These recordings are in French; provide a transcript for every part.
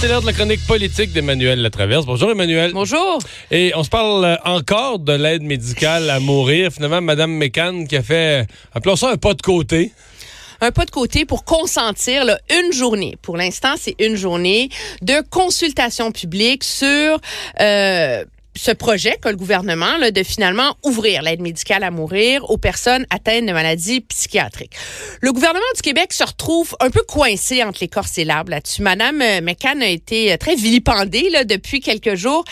C'est l'heure de la chronique politique d'Emmanuel Latraverse. Bonjour Emmanuel. Bonjour. Et on se parle euh, encore de l'aide médicale à mourir. Finalement, Madame Mécan qui a fait, appelons ça un pas de côté un pas de côté pour consentir là, une journée. Pour l'instant, c'est une journée de consultation publique sur euh, ce projet qu'a le gouvernement là, de finalement ouvrir l'aide médicale à mourir aux personnes atteintes de maladies psychiatriques. Le gouvernement du Québec se retrouve un peu coincé entre l'écorce et l'arbre là-dessus. Madame euh, McCann a été euh, très vilipendée là, depuis quelques jours,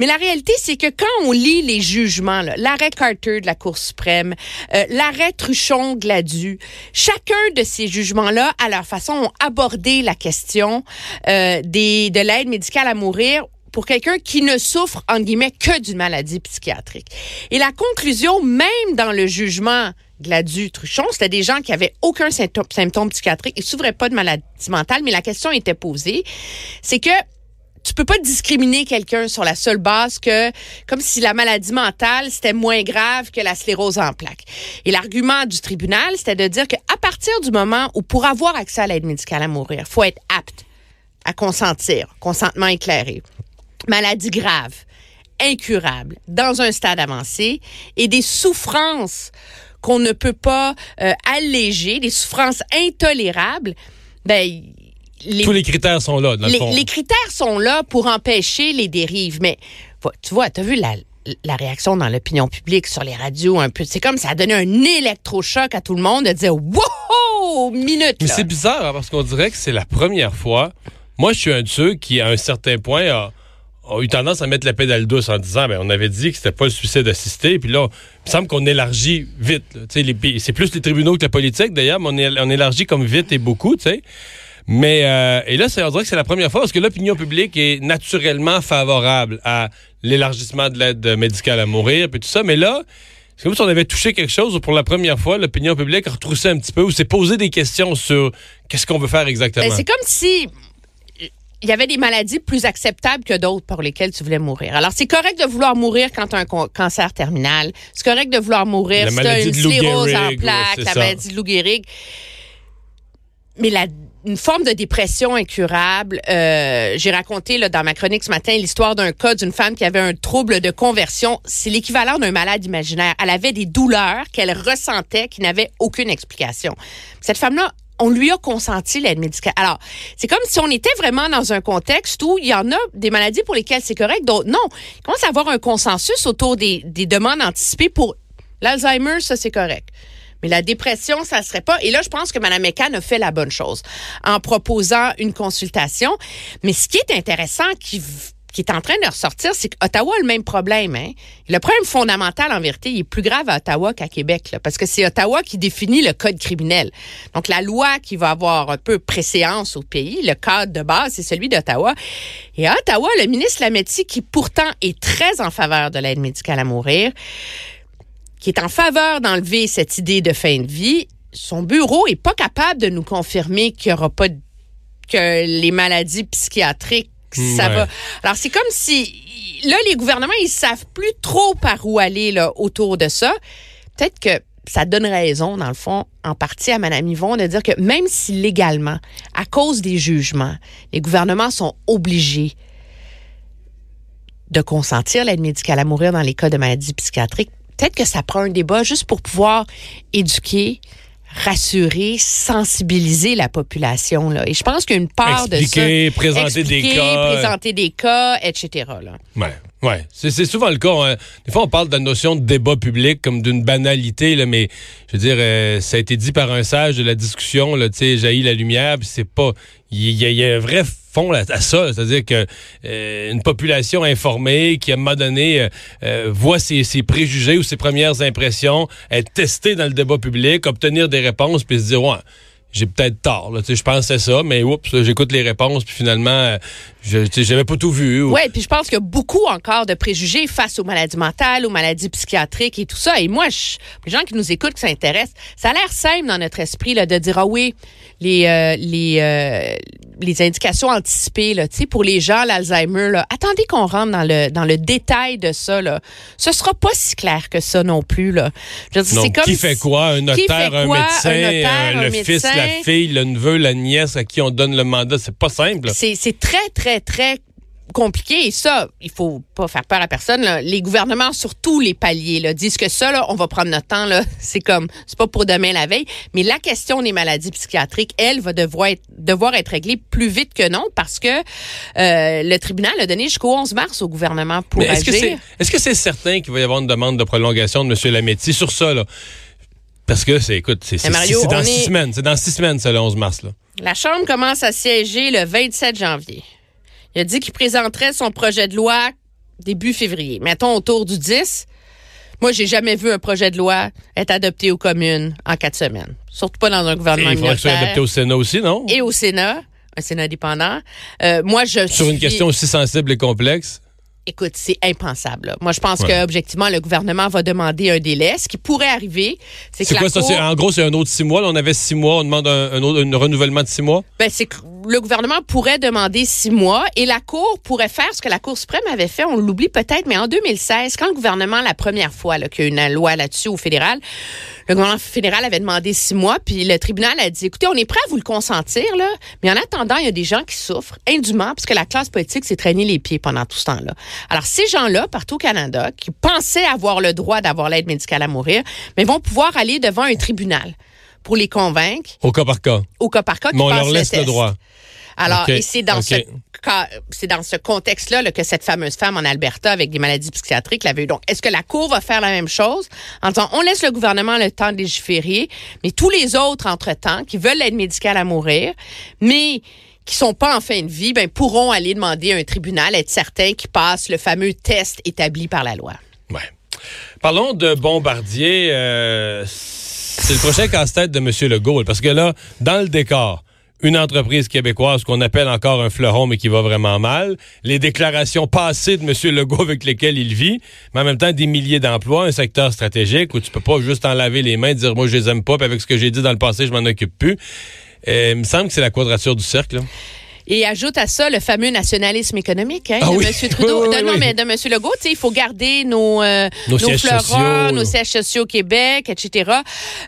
mais la réalité, c'est que quand on lit les jugements, l'arrêt Carter de la Cour suprême, euh, l'arrêt Truchon-Gladu, chacun de ces jugements-là, à leur façon, ont abordé la question des, de l'aide médicale à mourir pour quelqu'un qui ne souffre, en guillemets, que d'une maladie psychiatrique. Et la conclusion, même dans le jugement Gladu-Truchon, c'était des gens qui avaient aucun symptôme, symptôme psychiatrique, ils souffraient pas de maladie mentale, mais la question était posée, c'est que tu peux pas discriminer quelqu'un sur la seule base que, comme si la maladie mentale, c'était moins grave que la sclérose en plaques. Et l'argument du tribunal, c'était de dire qu'à partir du moment où, pour avoir accès à l'aide médicale à mourir, faut être apte à consentir, consentement éclairé maladie grave, incurable, dans un stade avancé, et des souffrances qu'on ne peut pas euh, alléger, des souffrances intolérables, ben, les, tous les critères sont là. Dans les, le fond. les critères sont là pour empêcher les dérives. Mais tu vois, tu as vu la, la réaction dans l'opinion publique sur les radios un peu. C'est comme ça a donné un électrochoc à tout le monde de dire Wow! Minute! Mais c'est bizarre hein, parce qu'on dirait que c'est la première fois. Moi, je suis un de ceux qui, à un certain point, a a eu tendance à mettre la pédale douce en disant ben on avait dit que c'était pas le suicide assisté puis là il me semble qu'on élargit vite c'est plus les tribunaux que la politique d'ailleurs mais on, élargit comme vite et beaucoup tu mais euh, et là on dirait que c'est la première fois parce que l'opinion publique est naturellement favorable à l'élargissement de l'aide médicale à mourir puis tout ça. Mais là c'est comme si on avait touché quelque chose où pour la première fois l'opinion publique a retroussé un petit peu ou s'est posé des questions sur qu'est-ce qu'on veut faire exactement. Ben, c'est comme si il y avait des maladies plus acceptables que d'autres pour lesquelles tu voulais mourir. Alors, c'est correct de vouloir mourir quand tu as un cancer terminal. C'est correct de vouloir mourir si tu as une sclérose en plaques, la maladie de Lou Gehrig. Mais la, une forme de dépression incurable. Euh, J'ai raconté là, dans ma chronique ce matin l'histoire d'un cas d'une femme qui avait un trouble de conversion. C'est l'équivalent d'un malade imaginaire. Elle avait des douleurs qu'elle ressentait qui n'avaient aucune explication. Cette femme-là on lui a consenti l'aide médicale. Alors, c'est comme si on était vraiment dans un contexte où il y en a des maladies pour lesquelles c'est correct, d'autres non. Il commence à avoir un consensus autour des, des demandes anticipées pour l'Alzheimer, ça c'est correct. Mais la dépression, ça serait pas. Et là, je pense que Mme McCann a fait la bonne chose en proposant une consultation. Mais ce qui est intéressant, qui qui est en train de ressortir, c'est qu'Ottawa a le même problème. Hein? Le problème fondamental, en vérité, il est plus grave à Ottawa qu'à Québec, là, parce que c'est Ottawa qui définit le code criminel. Donc, la loi qui va avoir un peu préséance au pays, le code de base, c'est celui d'Ottawa. Et à Ottawa, le ministre Lametti, qui pourtant est très en faveur de l'aide médicale à mourir, qui est en faveur d'enlever cette idée de fin de vie, son bureau est pas capable de nous confirmer qu'il y aura pas que les maladies psychiatriques ça va. Alors, c'est comme si, là, les gouvernements, ils savent plus trop par où aller, là, autour de ça. Peut-être que ça donne raison, dans le fond, en partie à Mme Yvon, de dire que même si légalement, à cause des jugements, les gouvernements sont obligés de consentir l'aide médicale à mourir dans les cas de maladies psychiatriques, peut-être que ça prend un débat juste pour pouvoir éduquer, rassurer, sensibiliser la population. Là. Et je pense qu'une part de ça... Présenter des cas. présenter des cas, etc. Là. Ouais. Oui, c'est souvent le cas. Hein. Des fois, on parle de la notion de débat public comme d'une banalité, là, mais je veux dire, euh, ça a été dit par un sage de la discussion, tu sais, jaillit la lumière, puis c'est pas... Il y, a un vrai fond à, ça, c'est-à-dire que euh, une population informée qui, à un moment donné, euh, voit ses, préjugés ou ses premières impressions, être testée dans le débat public, obtenir des réponses, puis se dire, ouais j'ai peut-être tort. Là, je pensais ça, mais oups, j'écoute les réponses, puis finalement, euh, je j'avais pas tout vu. Oui, puis je pense qu'il y a beaucoup encore de préjugés face aux maladies mentales, aux maladies psychiatriques et tout ça. Et moi, les gens qui nous écoutent, qui s'intéressent, ça a l'air simple dans notre esprit là, de dire, ah oui, les, euh, les, euh, les indications anticipées là, pour les gens l'Alzheimer là, attendez qu'on rentre dans le dans le détail de ça là. Ce sera pas si clair que ça non plus là. c'est comme qui fait quoi? Un notaire, un médecin, euh, le fils, la fille, le neveu, la nièce à qui on donne le mandat, c'est pas simple. C'est c'est très très très compliqué. Et ça, il faut pas faire peur à personne. Les gouvernements sur tous les paliers là, disent que ça, là, on va prendre notre temps. C'est comme, c'est pas pour demain la veille. Mais la question des maladies psychiatriques, elle, va devoir être, devoir être réglée plus vite que non parce que euh, le tribunal a donné jusqu'au 11 mars au gouvernement pour est-ce agir. Que c'est, est-ce que c'est certain qu'il va y avoir une demande de prolongation de M. Lametti sur ça? Là? Parce que c'est, écoute, c'est, dans six semaines. C'est dans six semaines, ça, le 11 mars. Là. La Chambre commence à siéger le 27 janvier. Il a dit qu'il présenterait son projet de loi début février. Mettons autour du 10. Moi, j'ai jamais vu un projet de loi être adopté aux communes en quatre semaines. Surtout pas dans un gouvernement Il faudrait que soit adopté au Sénat aussi, non? Et au Sénat, un Sénat indépendant. Euh, moi, je Sur une question aussi sensible et complexe? Écoute, c'est impensable. Moi, je pense qu'objectivement, le gouvernement va demander un délai. Ce qui pourrait arriver, c'est que. C'est quoi ça? En gros, c'est un autre six mois. Là, on avait six mois. On demande un, autre, un renouvellement de six mois? Ben, c'est que le gouvernement pourrait demander six mois et la Cour pourrait faire ce que la Cour suprême avait fait. On l'oublie peut-être, mais en 2016, quand le gouvernement, la première fois qu'il y a eu une loi là-dessus au fédéral, le gouvernement fédéral avait demandé six mois, puis le tribunal a dit, écoutez, on est prêt à vous le consentir, là, mais en attendant, il y a des gens qui souffrent indûment parce que la classe politique s'est traînée les pieds pendant tout ce temps-là. Alors, ces gens-là, partout au Canada, qui pensaient avoir le droit d'avoir l'aide médicale à mourir, mais vont pouvoir aller devant un tribunal pour les convaincre. Au cas par cas. Au cas par cas. Mais on leur laisse le, droit. Alors, et c'est dans ce c'est dans ce contexte-là que cette fameuse femme en Alberta avec des maladies psychiatriques l'avait eu. Donc, est-ce que la Cour va faire la même chose en disant on laisse le gouvernement le temps de légiférer, mais tous les autres entre-temps qui veulent l'aide médicale à mourir, mais qui sont pas en fin de vie, ben, pourront aller demander à un tribunal, être certains qu'ils passent le fameux test établi par la loi. Ouais. Parlons de Bombardier. Euh, c'est le prochain casse-tête de M. Legault, parce que là, dans le décor, une entreprise québécoise qu'on appelle encore un fleuron, mais qui va vraiment mal, les déclarations passées de M. Legault avec lesquelles il vit, mais en même temps des milliers d'emplois, un secteur stratégique où tu peux pas juste en laver les mains, dire moi je les aime pas, puis avec ce que j'ai dit dans le passé, je m'en occupe plus. Euh, il me semble que c'est la quadrature du cercle. Et ajoute à ça le fameux nationalisme économique hein, ah de M. Trudeau. non, mais de M. Legault, il faut garder nos, euh, nos, nos fleurons, nos sièges sociaux au Québec, etc.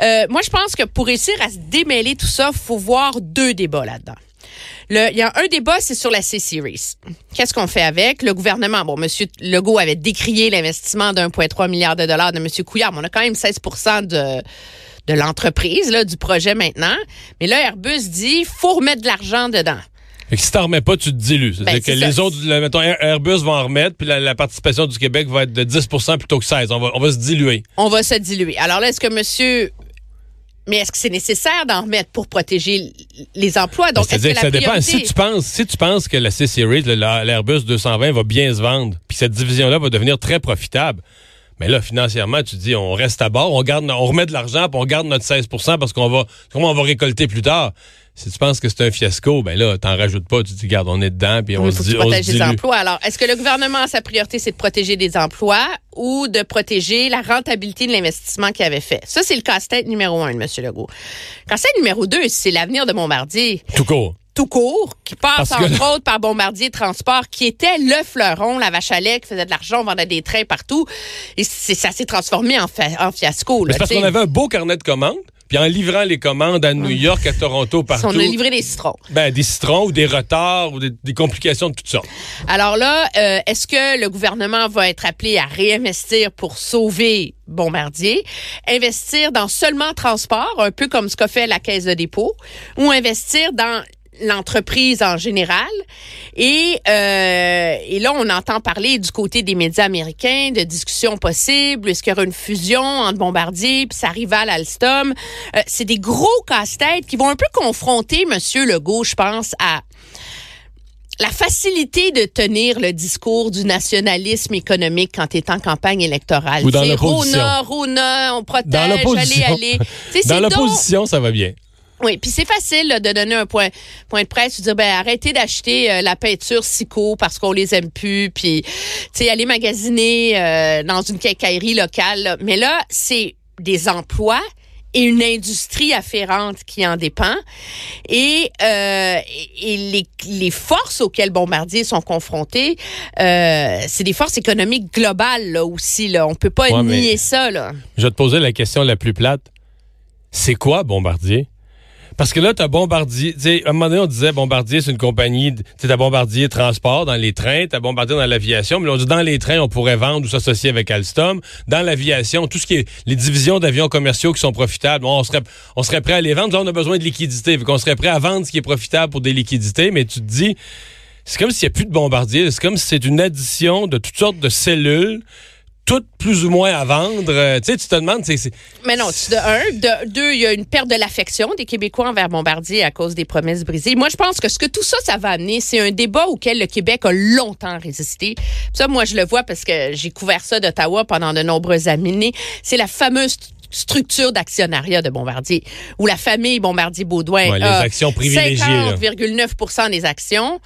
Euh, moi, je pense que pour réussir à se démêler tout ça, il faut voir deux débats là-dedans. Il y a un débat, c'est sur la C-Series. Qu'est-ce qu'on fait avec? Le gouvernement, bon, M. Legault avait décrié l'investissement d'1,3 milliard de dollars de M. Couillard, mais on a quand même 16 de de l'entreprise, là, du projet maintenant. Mais là, Airbus dit, faut remettre de l'argent dedans. Et si t'en remets pas, tu te dilues. C'est-à-dire ben, que les autres, mettons, Airbus va en remettre, puis la, participation du Québec va être de 10% plutôt que 16 on va, on va se diluer. On va se diluer. Alors là, est-ce que monsieur mais est-ce que c'est nécessaire d'en remettre pour protéger les emplois? Donc, ben, c'est-à-dire que, ça dépend. Si tu penses, si tu penses que la C-Series, l'Airbus 220 va bien se vendre, puis cette division-là va devenir très profitable, mais là, financièrement, tu dis, on reste à bord, on garde, on remet de l'argent, puis on garde notre 16% parce qu'on va, comment on va récolter plus tard. Si tu penses que c'est un fiasco, ben là, t'en rajoutes pas. Tu dis, garde, on est dedans, puis on se dit, protéger les emplois. Alors, est-ce que le gouvernement, sa priorité, c'est de protéger des emplois ou de protéger la rentabilité de l'investissement qu'il avait fait? Ça, c'est le casse-tête numéro un de M. Legault. Casse-tête numéro deux, c'est l'avenir de Bombardier. Tout court tout court, qui passe entre autres par Bombardier Transport, qui était le fleuron, la vache à lait, qui faisait de l'argent, vendait des trains partout. Et ça s'est transformé en, en fiasco. C'est parce qu'on avait un beau carnet de commandes. Puis en livrant les commandes à New York, à Toronto, partout. On a livré des citrons. Ben, des citrons ou des retards ou des, complications de toutes sortes. Alors là, euh, est-ce que le gouvernement va être appelé à réinvestir pour sauver Bombardier, investir dans seulement transport, un peu comme ce qu'a fait la Caisse de dépôt, ou investir dans l'entreprise en général. Et, euh, et là, on entend parler du côté des médias américains de discussions possibles. Est-ce qu'il y aura une fusion entre Bombardier puis sa rivale Alstom? Euh, c'est des gros casse-têtes qui vont un peu confronter Monsieur Legault, je pense, à la facilité de tenir le discours du nationalisme économique quand tu es en campagne électorale. Ou dans l'opposition. Rona, Rona, on protège, allez, allez. Dans l'opposition, ça va bien. Oui, puis c'est facile de donner un point, point de presse, de dire ben arrêtez d'acheter euh, la peinture Sico parce qu'on les aime plus, puis tu sais aller magasiner euh, dans une quincaillerie locale. Mais là, c'est des emplois et une industrie afférente qui en dépend. Et, euh, et les, les, forces auxquelles Bombardier sont confrontés, c'est des forces économiques globales là aussi. Là. On peut pas nier ça. Là. Je vais te poser la question la plus plate. C'est quoi Bombardier? Parce que là, tu as Bombardier. à un moment donné, on disait Bombardier, c'est une compagnie. Tu as Bombardier Transport dans les trains, tu as Bombardier dans l'aviation. Mais on dit dans les trains, on pourrait vendre ou s'associer avec Alstom. Dans l'aviation, tout ce qui est les divisions d'avions commerciaux qui sont profitables, on serait, on serait prêt à les vendre. Là, on a besoin de liquidités. On serait prêt à vendre ce qui est profitable pour des liquidités. Mais tu te dis, c'est comme s'il n'y a plus de Bombardier. C'est comme si c'est une addition de toutes sortes de cellules toutes plus ou moins à vendre. Euh, tu sais, tu te demandes, c'est. Mais non, de un, de deux, il y a une perte de l'affection des Québécois envers Bombardier à cause des promesses brisées. Moi, je pense que ce que tout ça, ça va amener, c'est un débat auquel le Québec a longtemps résisté. Ça, moi, je le vois parce que j'ai couvert ça d'Ottawa pendant de nombreuses années. C'est la fameuse structure d'actionnariat de Bombardier, où la famille Bombardier-Baudouin a actions 50,9 des actions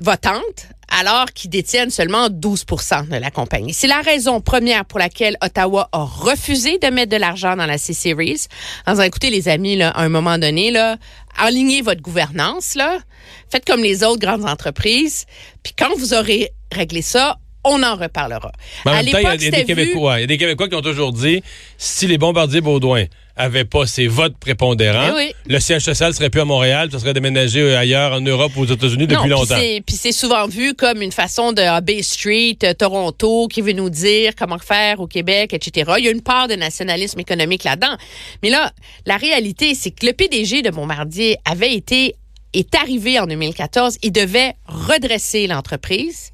votantes alors qu'ils détiennent seulement 12% de la compagnie. C'est la raison première pour laquelle Ottawa a refusé de mettre de l'argent dans la C-Series. En disant, écoutez, les amis, là, à un moment donné, là, alignez votre gouvernance, là, faites comme les autres grandes entreprises, puis quand vous aurez réglé ça, on en reparlera. Mais en même temps, il y a des Québécois, il y a des Québécois qui ont toujours dit, si les bombardiers Baudouin avait pas ses votes prépondérants, eh le siège social serait plus à Montréal, ça serait déménagé ailleurs en Europe ou aux États-Unis depuis longtemps. Puis c'est souvent vu comme une façon de ah, Bay Street, euh, Toronto, qui veut nous dire comment faire au Québec, etc. Il y a une part de nationalisme économique là-dedans. Mais là, la réalité, c'est que le PDG de Bombardier avait été est arrivé en 2014, il devait redresser l'entreprise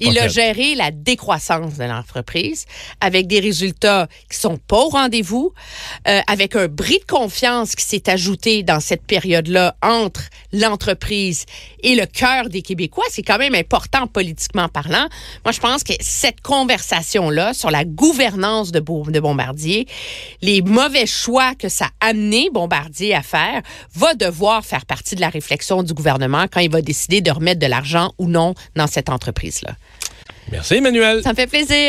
il a géré la décroissance de l'entreprise avec des résultats qui sont pas au rendez-vous, euh, avec un bris de confiance qui s'est ajouté dans cette période-là entre l'entreprise et le cœur des Québécois. C'est quand même important politiquement parlant. Moi, je pense que cette conversation-là sur la gouvernance de, de Bombardier, les mauvais choix que ça a amené Bombardier à faire, va devoir faire partie de la réflexion du gouvernement quand il va décider de remettre de l'argent ou non dans cette entreprise-là. Merci, Emmanuel. Ça me fait plaisir.